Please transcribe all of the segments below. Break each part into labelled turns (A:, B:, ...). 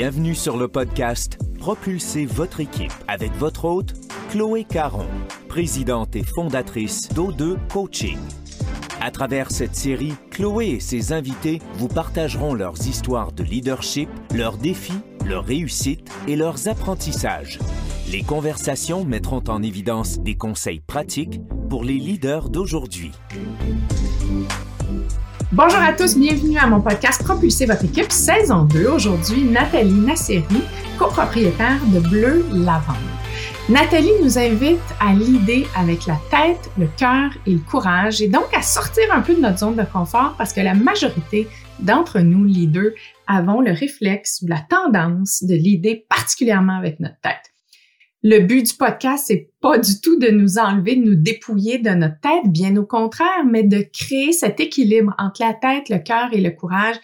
A: Bienvenue sur le podcast Propulsez votre équipe avec votre hôte, Chloé Caron, présidente et fondatrice d'O2 Coaching. À travers cette série, Chloé et ses invités vous partageront leurs histoires de leadership, leurs défis, leurs réussites et leurs apprentissages. Les conversations mettront en évidence des conseils pratiques pour les leaders d'aujourd'hui.
B: Bonjour à tous, bienvenue à mon podcast Propulser votre équipe saison 2. Aujourd'hui, Nathalie Nasseri, copropriétaire de Bleu Lavande. Nathalie nous invite à l'idée avec la tête, le cœur et le courage et donc à sortir un peu de notre zone de confort parce que la majorité d'entre nous, leaders, avons le réflexe ou la tendance de l'idée particulièrement avec notre tête. Le but du podcast, c'est pas du tout de nous enlever, de nous dépouiller de notre tête, bien au contraire, mais de créer cet équilibre entre la tête, le cœur et le courage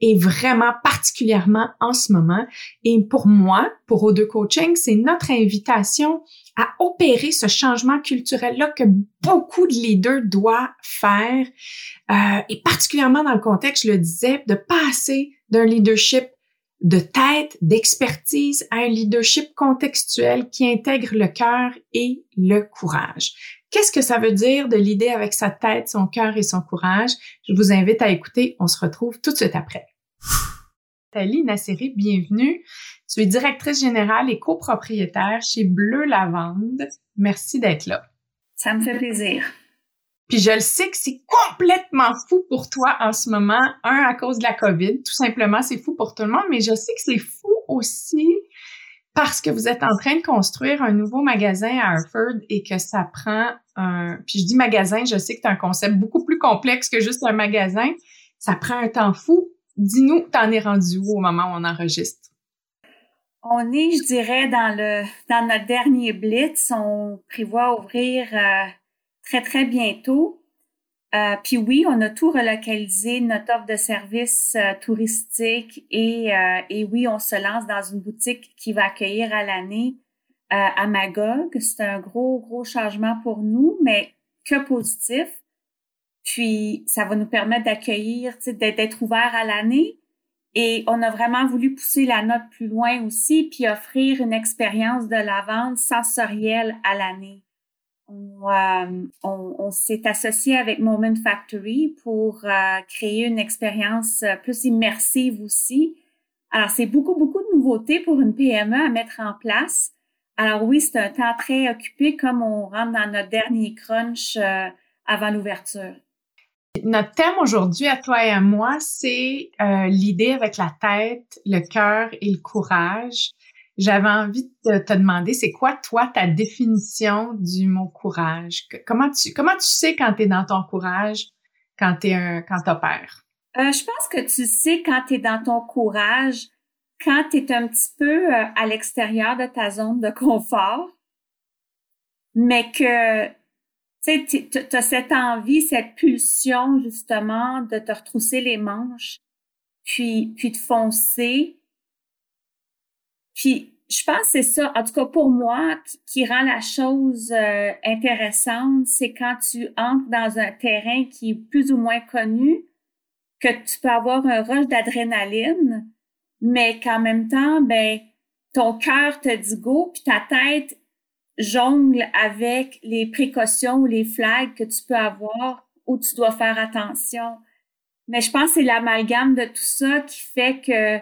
B: et vraiment particulièrement en ce moment. Et pour moi, pour O2 Coaching, c'est notre invitation à opérer ce changement culturel-là que beaucoup de leaders doivent faire, euh, et particulièrement dans le contexte, je le disais, de passer d'un leadership de tête, d'expertise à un leadership contextuel qui intègre le cœur et le courage. Qu'est-ce que ça veut dire de l'idée avec sa tête, son cœur et son courage? Je vous invite à écouter. On se retrouve tout de suite après. Thalie Nasseri, bienvenue. Tu es directrice générale et copropriétaire chez Bleu Lavande. Merci d'être là.
C: Ça me fait plaisir.
B: Puis je le sais que c'est complètement fou pour toi en ce moment. Un, à cause de la COVID, tout simplement, c'est fou pour tout le monde, mais je sais que c'est fou aussi parce que vous êtes en train de construire un nouveau magasin à Harford et que ça prend un... Puis je dis magasin, je sais que c'est un concept beaucoup plus complexe que juste un magasin. Ça prend un temps fou. Dis-nous, t'en es rendu où au moment où on enregistre?
C: On est, je dirais, dans le dans notre dernier blitz. On prévoit ouvrir... Euh, très, très bientôt. Euh, puis oui, on a tout relocalisé, notre offre de services euh, touristiques et, euh, et oui, on se lance dans une boutique qui va accueillir à l'année à Magog. C'est un gros, gros changement pour nous, mais que positif. Puis ça va nous permettre d'accueillir, d'être ouvert à l'année. Et on a vraiment voulu pousser la note plus loin aussi, puis offrir une expérience de la vente sensorielle à l'année on, euh, on s'est associé avec Moment Factory pour euh, créer une expérience euh, plus immersive aussi. Alors, c'est beaucoup, beaucoup de nouveautés pour une PME à mettre en place. Alors oui, c'est un temps très occupé comme on rentre dans notre dernier crunch avant l'ouverture.
B: Notre thème aujourd'hui, à toi et à moi, c'est l'idée avec la tête, le cœur et le courage. J'avais envie de te demander, c'est quoi, toi, ta définition du mot courage? Comment tu, comment tu sais quand tu es dans ton courage, quand tu t'opères?
C: Euh, je pense que tu sais quand tu es dans ton courage, quand tu es un petit peu euh, à l'extérieur de ta zone de confort, mais que tu as cette envie, cette pulsion, justement, de te retrousser les manches, puis, puis de foncer, puis je pense que c'est ça, en tout cas pour moi, qui, rend la chose euh, intéressante, c'est quand tu entres dans un terrain qui est plus ou moins connu, que tu peux avoir un rush d'adrénaline, mais qu'en même temps, ben, ton cœur te dit go, puis ta tête jongle avec les précautions ou les flags que tu peux avoir où tu dois faire attention. Mais je pense que c'est l'amalgame de tout ça qui fait que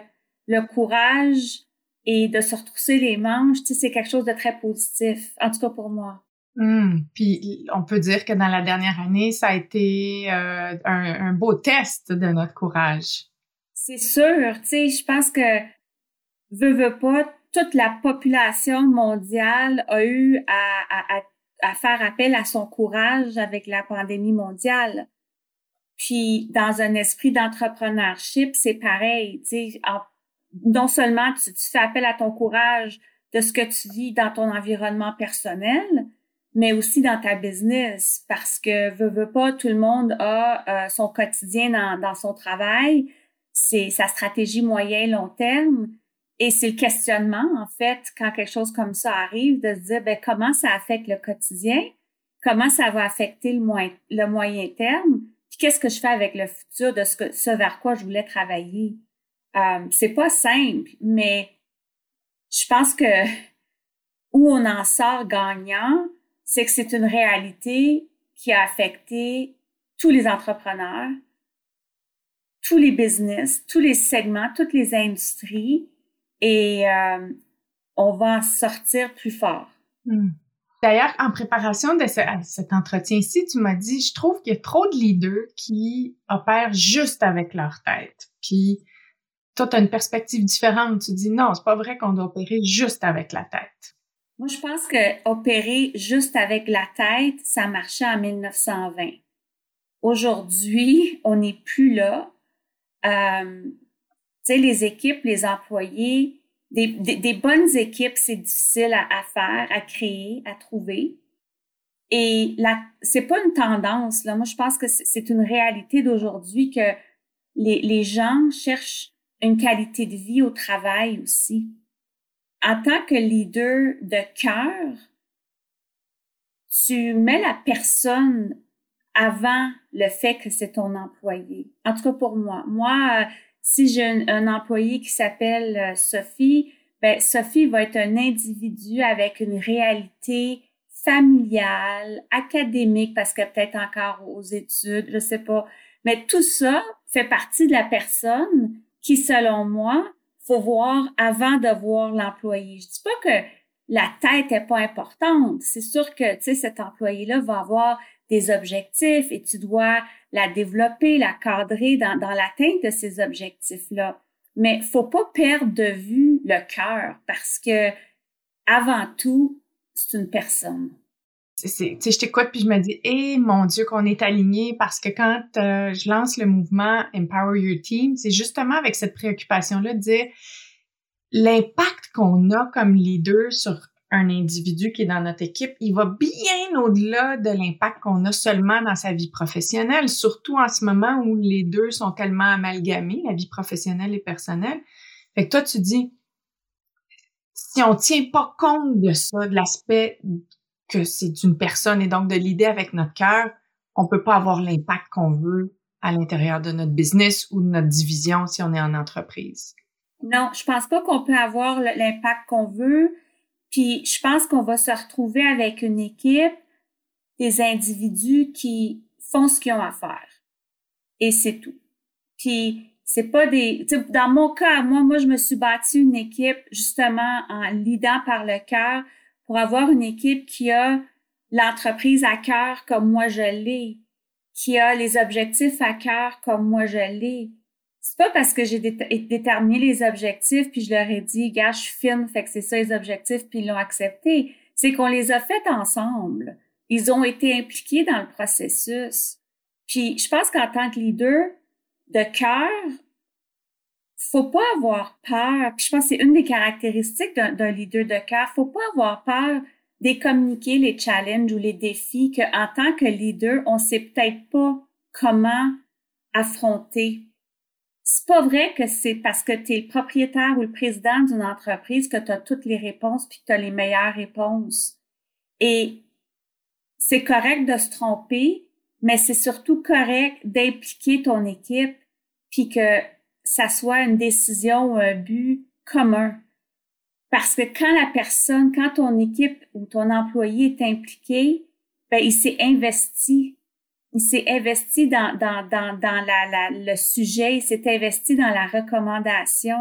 C: le courage, et de se retrousser les manches, tu sais, c'est quelque chose de très positif, en tout cas pour moi.
B: Hum, puis on peut dire que dans la dernière année, ça a été euh, un, beau test de notre courage.
C: C'est sûr, tu sais, je pense que veut veut pas, toute la population mondiale a eu à, à, à, faire appel à son courage avec la pandémie mondiale. Puis dans un esprit d'entrepreneurship, c'est pareil, tu sais, non seulement tu, fais appel à ton courage de ce que tu vis dans ton environnement personnel, mais aussi dans ta business, parce que veut, veut pas, tout le monde a euh, son quotidien dans, son travail, c'est sa stratégie moyen long terme, et c'est le questionnement en fait quand quelque chose comme ça arrive de se dire ben comment ça affecte le quotidien, comment ça va affecter le, le moyen terme, puis qu'est-ce que je fais avec le futur de ce, que, ce vers quoi je voulais travailler? Euh, c'est pas simple, mais je pense que où on en sort gagnant, c'est que c'est une réalité qui a affecté tous les entrepreneurs, tous les business, tous les segments, toutes les industries, et euh, on va en sortir plus fort.
B: Hmm. D'ailleurs, en préparation de cet entretien-ci, tu m'as dit, je trouve qu'il y a trop de leaders qui opèrent juste avec leur tête. Puis, toi, tu as une perspective différente. Tu dis, non, c'est pas vrai qu'on doit opérer juste avec la tête.
C: Moi, je pense que opérer juste avec la tête, ça marchait en 1920. Aujourd'hui, on n'est plus là. Euh, tu sais, les équipes, les employés, des, bonnes équipes, c'est difficile à, faire, à créer, à trouver. Et c'est pas une tendance. Là. Moi, je pense que c'est une réalité d'aujourd'hui que les gens cherchent une qualité de vie au travail aussi. En tant que leader de cœur, tu mets la personne avant le fait que c'est ton employé. En tout cas pour moi. Moi, si j'ai un, employé qui s'appelle euh, Sophie, ben Sophie va être un individu avec une réalité familiale, académique, parce qu'elle peut-être encore aux études, je sais pas. Mais tout ça fait partie de la personne qui, selon moi, faut voir avant de voir l'employé. Je dis pas que la tête est pas importante. C'est sûr que, tu sais, cet employé-là va avoir des objectifs et tu dois la développer, la cadrer dans, dans l'atteinte de ces objectifs-là. Mais faut pas perdre de vue le cœur parce que avant tout, c'est une personne.
B: C'est, je t'écoute puis je me dis, eh mon Dieu qu'on est aligné parce que quand euh, je lance le mouvement Empower Your Team, c'est justement avec cette préoccupation-là de dire l'impact qu'on a comme leader sur un individu qui est dans notre équipe, il va bien au-delà de l'impact qu'on a seulement dans sa vie professionnelle, surtout en ce moment où les deux sont tellement amalgamés, la vie professionnelle et personnelle. Fait que toi, tu dis, si on tient pas compte de ça, de l'aspect que c'est une personne et donc de l'idée avec notre cœur, on peut pas avoir l'impact qu'on veut à l'intérieur de notre business ou de notre division si on est en entreprise.
C: Non, je pense pas qu'on peut avoir l'impact qu'on veut puis je pense qu'on va se retrouver avec une équipe des individus qui font ce qu'ils ont à faire. Et c'est tout. Puis c'est pas des dans mon cas moi moi je me suis bâti une équipe justement en lidant par le cœur pour avoir une équipe qui a l'entreprise à cœur comme moi je l'ai, qui a les objectifs à cœur comme moi je l'ai, c'est pas parce que j'ai déterminé les objectifs puis je leur ai dit, gars, je filme, fait que c'est ça les objectifs puis ils l'ont accepté. C'est qu'on les a faits ensemble. Ils ont été impliqués dans le processus. Puis je pense qu'en tant que leader de cœur, faut pas avoir peur. Je pense que c'est une des caractéristiques d'un leader de cœur. Faut pas avoir peur de communiquer les challenges ou les défis qu'en tant que leader, on sait peut-être pas comment affronter c'est pas vrai que c'est parce que tu es le propriétaire ou le président d'une entreprise que tu as toutes les réponses puis que tu as les meilleures réponses. Et c'est correct de se tromper, mais c'est surtout correct d'impliquer ton équipe puis que ça soit une décision un but commun. Parce que quand la personne, quand ton équipe ou ton employé est impliqué, ben, il s'est investi il s'est investi dans, dans, dans, dans le sujet, il s'est investi dans la recommandation.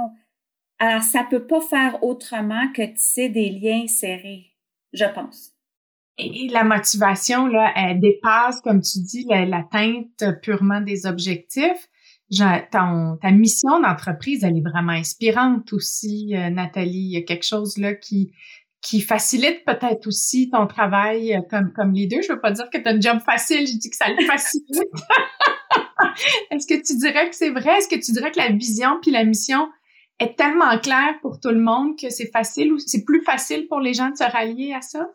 C: Alors, ça peut pas faire autrement que tisser des liens serrés, je pense.
B: Et la motivation, là, elle dépasse, comme tu dis, l'atteinte purement des objectifs. Ton, ta mission d'entreprise, elle est vraiment inspirante aussi, euh, Nathalie. Il y a quelque chose là qui, qui facilite peut-être aussi ton travail euh, comme, comme leader. Je veux pas dire que tu as un job facile, je dis que ça le facilite. Est-ce que tu dirais que c'est vrai? Est-ce que tu dirais que la vision puis la mission est tellement claire pour tout le monde que c'est facile ou c'est plus facile pour les gens de se rallier à ça?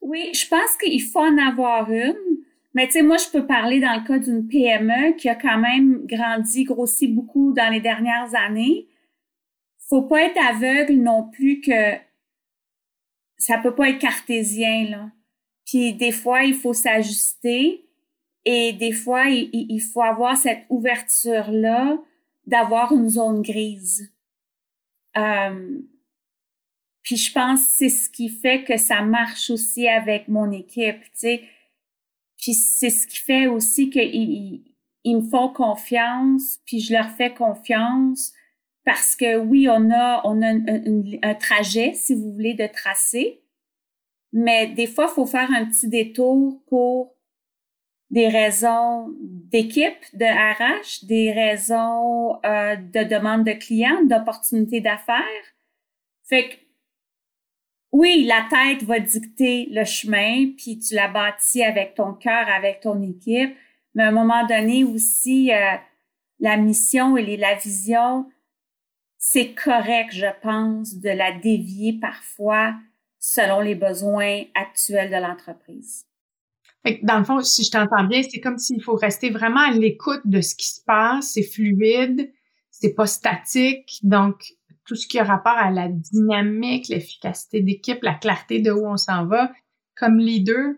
C: Oui, je pense qu'il faut en avoir une. Mais tu sais, moi, je peux parler dans le cas d'une PME qui a quand même grandi, grossi beaucoup dans les dernières années. Faut pas être aveugle non plus que ça peut pas être cartésien, là. Puis des fois, il faut s'ajuster et des fois, il, faut avoir cette ouverture-là d'avoir une zone grise. Euh, puis je pense que c'est ce qui fait que ça marche aussi avec mon équipe, tu sais. Puis c'est ce qui fait aussi qu'ils ils, me font confiance, puis je leur fais confiance parce que oui, on a on a un, trajet, si vous voulez, de tracer, mais des fois, il faut faire un petit détour pour des raisons d'équipe, de RH, des raisons euh, de demande de clients, d'opportunités d'affaires. Fait que oui, la tête va dicter le chemin, puis tu la bâtis avec ton cœur, avec ton équipe, mais à un moment donné aussi, euh, la mission et la vision, c'est correct, je pense, de la dévier parfois selon les besoins actuels de l'entreprise.
B: Dans le fond, si je t'entends bien, c'est comme s'il faut rester vraiment à l'écoute de ce qui se passe, c'est fluide, c'est pas statique, donc tout ce qui a rapport à la dynamique, l'efficacité d'équipe, la clarté de où on s'en va, comme leader,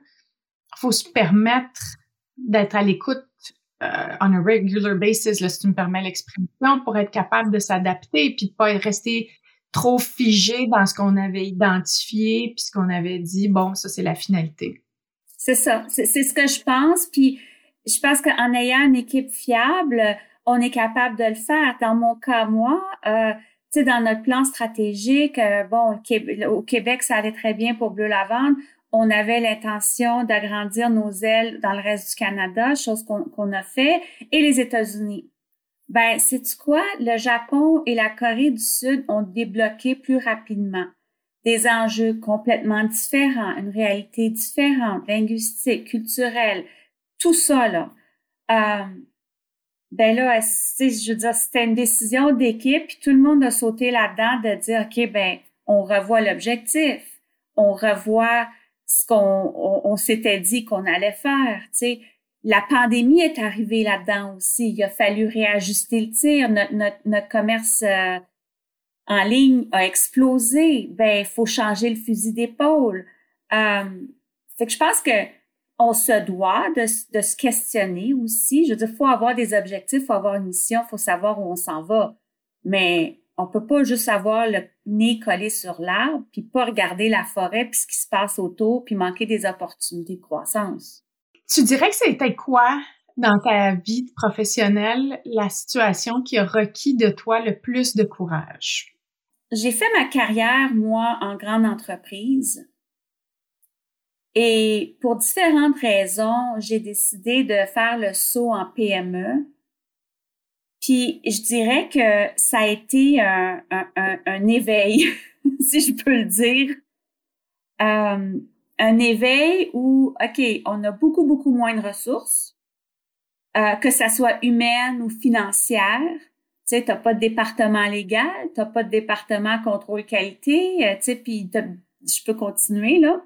B: faut se permettre d'être à l'écoute euh, on a regular basis, là, si tu me permets l'expression, pour être capable de s'adapter et puis de pas rester trop figé dans ce qu'on avait identifié puis ce qu'on avait dit, bon, ça c'est la finalité.
C: C'est ça, c'est ce que je pense. Puis je pense qu'en ayant une équipe fiable, on est capable de le faire. Dans mon cas, moi, euh, sais, dans notre plan stratégique, euh, bon, au Québec, ça allait très bien pour Bleu Lavande. On avait l'intention d'agrandir nos ailes dans le reste du Canada, chose qu'on a fait, et les États-Unis. Ben, c'est quoi? Le Japon et la Corée du Sud ont débloqué plus rapidement des enjeux complètement différents, une réalité différente, linguistique, culturelle, tout ça, là. Euh, ben là, je veux c'était une décision d'équipe, puis tout le monde a sauté là-dedans de dire, OK, ben, on revoit l'objectif, on revoit ce qu'on on, s'était dit qu'on allait faire, tu la pandémie est arrivée là-dedans aussi. Il a fallu réajuster le tir. Notre, notre, notre commerce euh, en ligne a explosé. Ben, il faut changer le fusil d'épaule. Euh, que je pense que on se doit de, de se questionner aussi. Je veux dire, faut avoir des objectifs, faut avoir une mission, faut savoir où on s'en va. Mais on peut pas juste avoir le nez collé sur l'arbre, puis pas regarder la forêt, puis ce qui se passe autour, puis manquer des opportunités de croissance.
B: Tu dirais que c'était quoi dans ta vie professionnelle la situation qui a requis de toi le plus de courage?
C: J'ai fait ma carrière, moi, en grande entreprise. Et pour différentes raisons, j'ai décidé de faire le saut en PME. Puis je dirais que ça a été un, un, éveil, si je peux le dire. Euh, un éveil où, OK, on a beaucoup, beaucoup moins de ressources, euh, que ça soit humaine ou financière. Tu sais, t'as pas de département légal, t'as pas de département contrôle qualité, euh, tu sais, puis je peux continuer, là.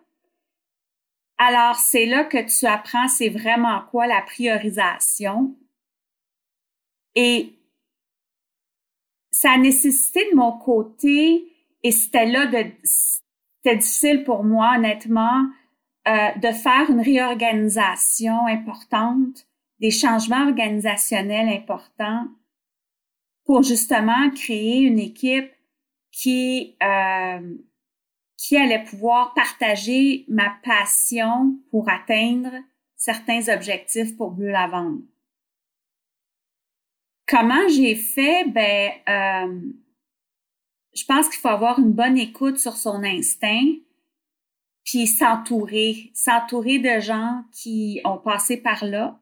C: Alors, c'est là que tu apprends c'est vraiment quoi la priorisation. Et ça a nécessité de mon côté, et c'était là de, c'était difficile pour moi, honnêtement, euh, de faire une réorganisation importante, des changements organisationnels importants pour justement créer une équipe qui euh, qui allait pouvoir partager ma passion pour atteindre certains objectifs pour Bleu Lavande. Comment j'ai fait? Ben, euh, je pense qu'il faut avoir une bonne écoute sur son instinct, puis s'entourer, s'entourer de gens qui ont passé par là.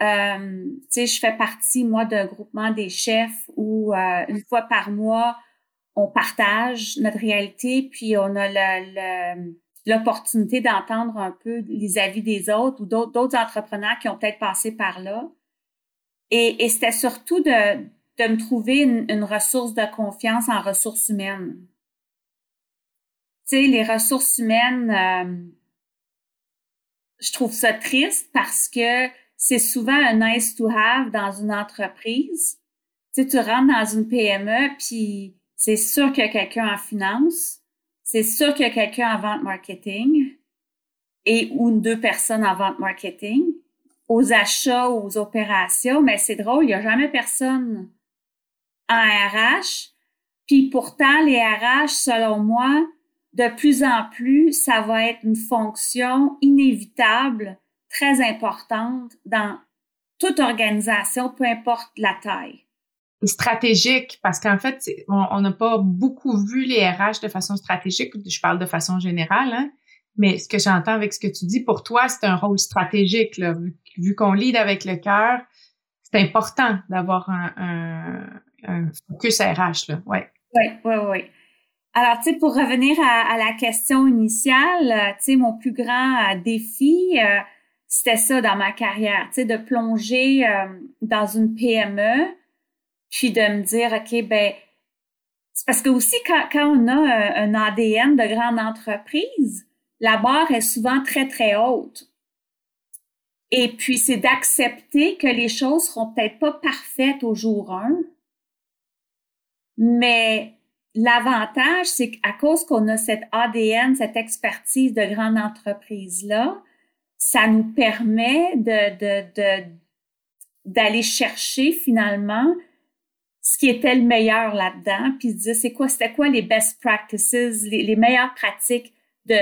C: Euh, tu sais, je fais partie, moi, d'un groupement des chefs où euh, une fois par mois, on partage notre réalité, puis on a l'opportunité d'entendre un peu les avis des autres ou d'autres entrepreneurs qui ont peut-être passé par là. Et, et c'était surtout de, de me trouver une, ressource de confiance en ressources humaines. Tu sais, les ressources humaines, euh, je trouve ça triste parce que c'est souvent un nice to have dans une entreprise. Tu sais, tu rentres dans une PME, puis c'est sûr qu'il y a quelqu'un en finance, c'est sûr qu'il y a quelqu'un en vente marketing et ou deux personnes en vente marketing, aux achats, aux opérations, mais c'est drôle, il n'y a jamais personne en RH. Puis pourtant, les RH, selon moi, de plus en plus, ça va être une fonction inévitable, très importante dans toute organisation, peu importe la taille.
B: Stratégique, parce qu'en fait, on n'a pas beaucoup vu les RH de façon stratégique. Je parle de façon générale, hein? mais ce que j'entends avec ce que tu dis, pour toi, c'est un rôle stratégique. Là. Vu, qu'on lead avec le cœur, c'est important d'avoir un, un, focus RH. Là. Ouais.
C: Oui, oui, oui. Alors, tu sais, pour revenir à, la question initiale, euh, tu sais, mon plus grand euh, défi, euh, c'était ça dans ma carrière, tu sais, de plonger dans une PME, puis de me dire, OK, ben, c'est parce que aussi, quand, quand on a un, ADN de grande entreprise, la barre est souvent très, très haute. Et puis, c'est d'accepter que les choses seront peut-être pas parfaites au jour 1, mais L'avantage, c'est qu'à cause qu'on a cette ADN, cette expertise de grande entreprise-là, ça nous permet de, d'aller chercher finalement ce qui était le meilleur là-dedans, puis dire c'est quoi, c'était quoi les best practices, les, meilleures pratiques de,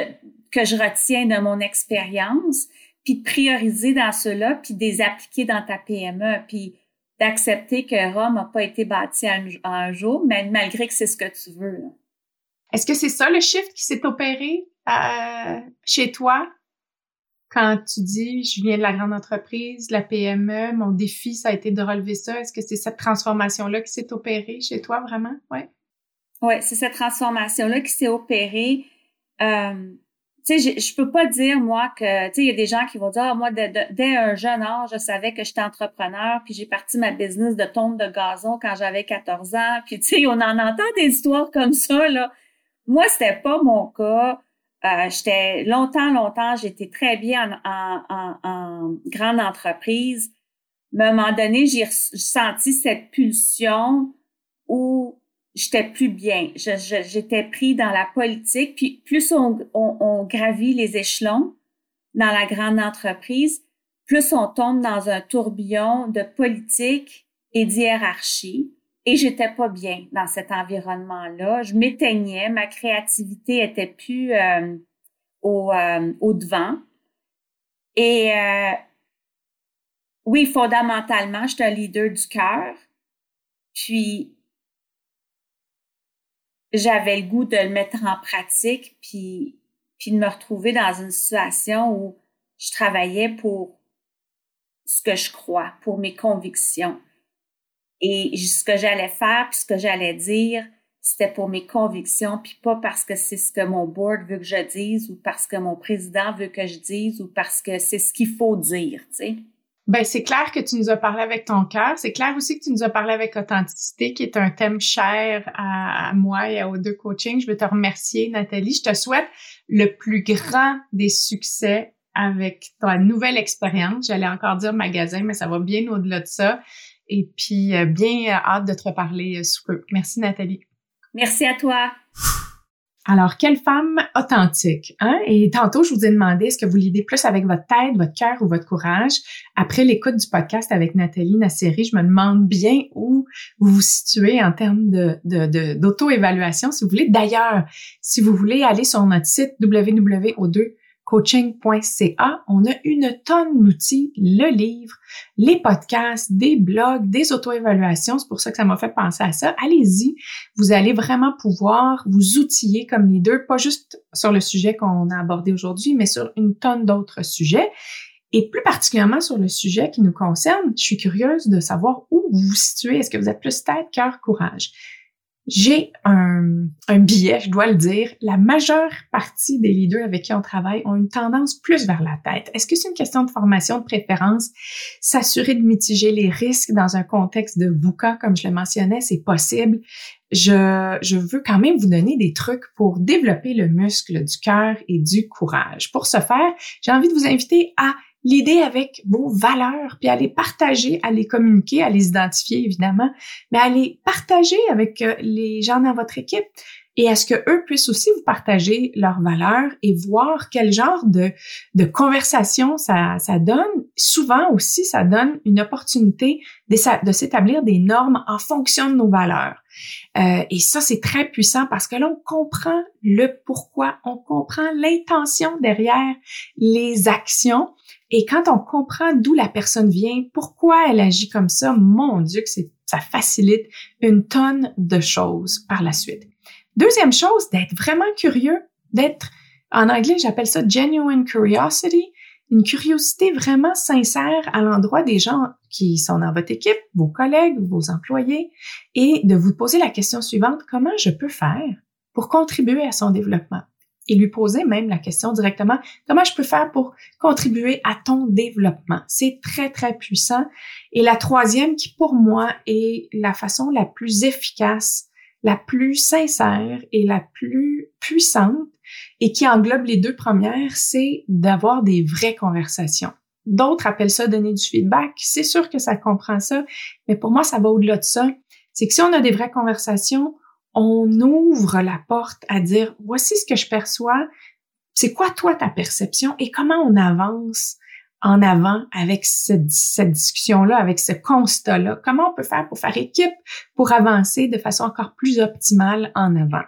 C: que je retiens de mon expérience, puis de prioriser dans cela, puis de les appliquer dans ta PME. Puis d'accepter que Rome n'a pas été bâti un, jour, mais malgré que c'est ce que tu veux.
B: Est-ce que c'est ça le shift qui s'est opéré euh, chez toi? Quand tu dis je viens de la grande entreprise, la PME, mon défi ça a été de relever ça. Est-ce que c'est cette transformation là qui s'est opérée chez toi vraiment? Ouais.
C: Ouais, c'est cette transformation là qui s'est opérée. Euh, tu sais, je peux pas dire, moi, que, tu sais, il y a des gens qui vont dire, ah, moi, dès un jeune âge, je savais que j'étais entrepreneur, puis j'ai parti ma business de tonte de gazon quand j'avais 14 ans, puis tu sais, on en entend des histoires comme ça, là. Moi, c'était pas mon cas. Euh, j'étais longtemps, longtemps, j'étais très bien en, en, en, grande entreprise. Mais à un moment donné, j'ai senti cette pulsion où j'étais plus bien. J'étais pris dans la politique. Puis plus on, on, gravit les échelons dans la grande entreprise, plus on tombe dans un tourbillon de politique et d'hiérarchie. Et j'étais pas bien dans cet environnement-là. Je m'éteignais, ma créativité était plus euh, au, euh, au devant. Et euh, oui, fondamentalement, j'étais un leader du cœur. Puis j'avais le goût de le mettre en pratique, puis, puis de me retrouver dans une situation où je travaillais pour ce que je crois, pour mes convictions. Et ce que j'allais faire, puis ce que j'allais dire, c'était pour mes convictions, puis pas parce que c'est ce que mon board veut que je dise, ou parce que mon président veut que je dise, ou parce que c'est ce qu'il faut dire, tu sais.
B: Ben c'est clair que tu nous as parlé avec ton cœur. C'est clair aussi que tu nous as parlé avec authenticité, qui est un thème cher à, moi et aux deux coachings. Je veux te remercier, Nathalie. Je te souhaite le plus grand des succès avec ta nouvelle expérience. J'allais encore dire magasin, mais ça va bien au-delà de ça. Et puis, euh, bien euh, hâte de te reparler euh, sous peu. Merci, Nathalie.
C: Merci à toi.
B: Alors, quelle femme authentique, hein? Et tantôt, je vous ai demandé, est-ce que vous l'idez plus avec votre tête, votre cœur ou votre courage? Après l'écoute du podcast avec Nathalie Nasseri, je me demande bien où vous vous situez en termes de, d'auto-évaluation, si vous voulez. D'ailleurs, si vous voulez aller sur notre site www.o2 coaching.ca. On a une tonne d'outils, le livre, les podcasts, des blogs, des auto-évaluations. C'est pour ça que ça m'a fait penser à ça. Allez-y. Vous allez vraiment pouvoir vous outiller comme leader, pas juste sur le sujet qu'on a abordé aujourd'hui, mais sur une tonne d'autres sujets. Et plus particulièrement sur le sujet qui nous concerne, je suis curieuse de savoir où vous vous situez. Est-ce que vous êtes plus tête, cœur, courage? J'ai un, un billet, je dois le dire. La majeure partie des leaders avec qui on travaille ont une tendance plus vers la tête. Est-ce que c'est une question de formation, de préférence? S'assurer de mitiger les risques dans un contexte de VUCA, comme je le mentionnais, c'est possible. Je, je veux quand même vous donner des trucs pour développer le muscle du cœur et du courage. Pour ce faire, j'ai envie de vous inviter à l'idée avec vos valeurs, puis à les partager, à les communiquer, à les identifier évidemment, mais à les partager avec euh, les gens dans votre équipe. et est ce que eux puissent aussi vous partager leurs valeurs et voir quel genre de, de conversation ça, ça donne. Souvent aussi, ça donne une opportunité de, de s'établir des normes en fonction de nos valeurs. Euh, et ça, c'est très puissant parce que là, on comprend le pourquoi, on comprend l'intention derrière les actions. Et quand on comprend d'où la personne vient, pourquoi elle agit comme ça, mon Dieu, que ça facilite une tonne de choses par la suite. Deuxième chose, d'être vraiment curieux, d'être, en anglais, j'appelle ça genuine curiosity, une curiosité vraiment sincère à l'endroit des gens qui sont dans votre équipe, vos collègues, vos employés, et de vous poser la question suivante, comment je peux faire pour contribuer à son développement? Et lui poser même la question directement, comment je peux faire pour contribuer à ton développement? C'est très, très puissant. Et la troisième, qui pour moi est la façon la plus efficace la plus sincère et la plus puissante et qui englobe les deux premières, c'est d'avoir des vraies conversations. D'autres appellent ça donner du feedback. C'est sûr que ça comprend ça, mais pour moi, ça va au-delà de ça. C'est que si on a des vraies conversations, on ouvre la porte à dire, voici ce que je perçois, c'est quoi toi ta perception? Et comment on avance en avant avec cette, discussion-là, avec ce constat-là? Comment on peut faire pour faire équipe, pour avancer de façon encore plus optimale en avant?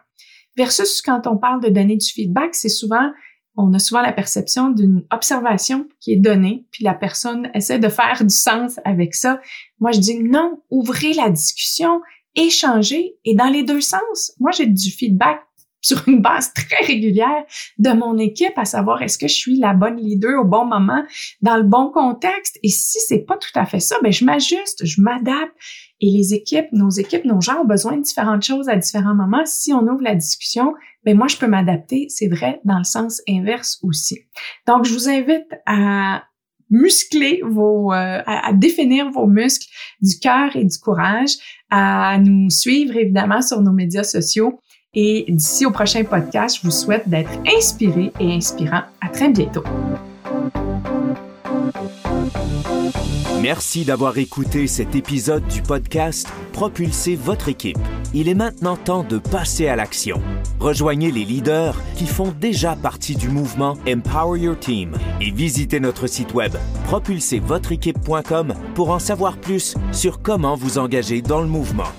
B: Versus quand on parle de donner du feedback, c'est souvent, on a souvent la perception d'une observation qui est donnée, puis la personne essaie de faire du sens avec ça. Moi, je dis non, ouvrez la discussion, échangez, et dans les deux sens. Moi, j'ai du feedback sur une base très régulière de mon équipe, à savoir est-ce que je suis la bonne leader au bon moment, dans le bon contexte? Et si c'est pas tout à fait ça, ben je m'ajuste, je m'adapte. Et les équipes, nos équipes, nos gens ont besoin de différentes choses à différents moments. Si on ouvre la discussion, ben moi je peux m'adapter. C'est vrai dans le sens inverse aussi. Donc je vous invite à muscler vos, euh, à, définir vos muscles du cœur et du courage, à nous suivre évidemment sur nos médias sociaux et d'ici au prochain podcast, je vous souhaite d'être inspiré et inspirant. À très bientôt.
A: Merci d'avoir écouté cet épisode du podcast Propulsez votre équipe. Il est maintenant temps de passer à l'action. Rejoignez les leaders qui font déjà partie du mouvement Empower Your Team et visitez notre site web propulsezvotreéquipe.com pour en savoir plus sur comment vous engager dans le mouvement.